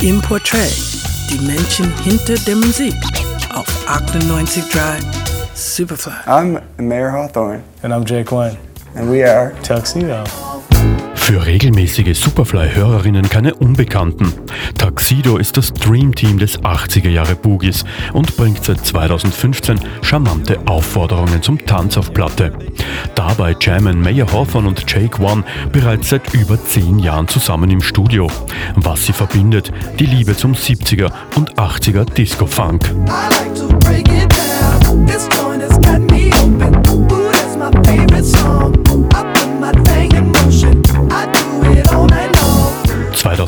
Im Portrait, die Menschen hinter der Musik auf 98.3 Superfly. I'm Mayor Hawthorne, And I'm Jake Wayne. and we are Tuxedo. Für regelmäßige Superfly-Hörerinnen keine Unbekannten. Tuxedo ist das Dream-Team des 80er Jahre Boogies und bringt seit 2015 charmante Aufforderungen zum Tanz auf Platte. Dabei jammen Mayor Hawthorne und Jake One bereits seit über 10 Jahren zusammen im Studio. Was sie verbindet, die Liebe zum 70er und 80er Disco-Funk.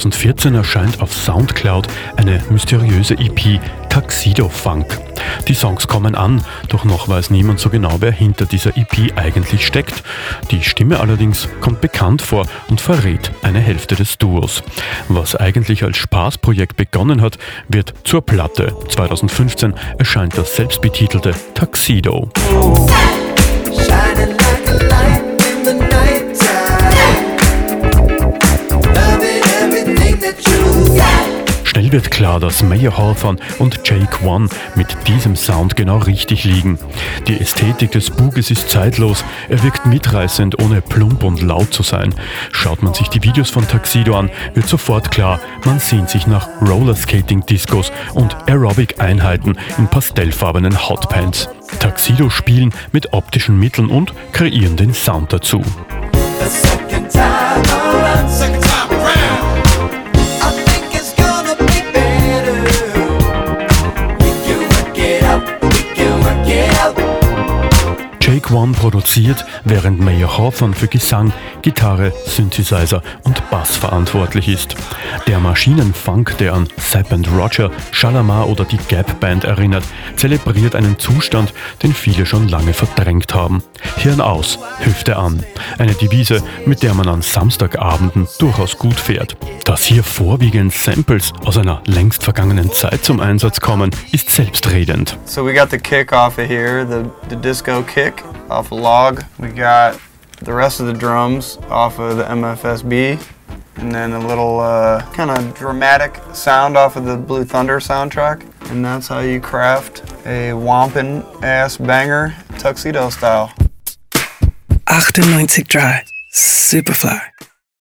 2014 erscheint auf Soundcloud eine mysteriöse EP Tuxedo Funk. Die Songs kommen an, doch noch weiß niemand so genau, wer hinter dieser EP eigentlich steckt. Die Stimme allerdings kommt bekannt vor und verrät eine Hälfte des Duos. Was eigentlich als Spaßprojekt begonnen hat, wird zur Platte. 2015 erscheint das selbstbetitelte Tuxedo. Shining wird klar, dass Mayor Hawthorne und Jake One mit diesem Sound genau richtig liegen. Die Ästhetik des Boogies ist zeitlos, er wirkt mitreißend, ohne plump und laut zu sein. Schaut man sich die Videos von Tuxedo an, wird sofort klar, man sehnt sich nach Rollerskating-Discos und Aerobic-Einheiten in pastellfarbenen Hotpants. Tuxedo spielen mit optischen Mitteln und kreieren den Sound dazu. Jake One produziert, während Mayor Hawthorne für Gesang, Gitarre, Synthesizer und Bass verantwortlich ist. Der Maschinenfunk, der an Zapp and Roger, Shalamar oder die Gap Band erinnert, zelebriert einen Zustand, den viele schon lange verdrängt haben. Hirn aus, Hüfte an. Eine Devise, mit der man an Samstagabenden durchaus gut fährt. Dass hier vorwiegend Samples aus einer längst vergangenen Zeit zum Einsatz kommen, ist selbstredend. So we got the kick off of here, the, the disco kick off a log. We got the rest of the drums off of the MFSB. And then a little uh, kind of dramatic sound off of the Blue Thunder soundtrack. And that's how you craft a wompin' ass banger tuxedo style. 98.3 Superfly.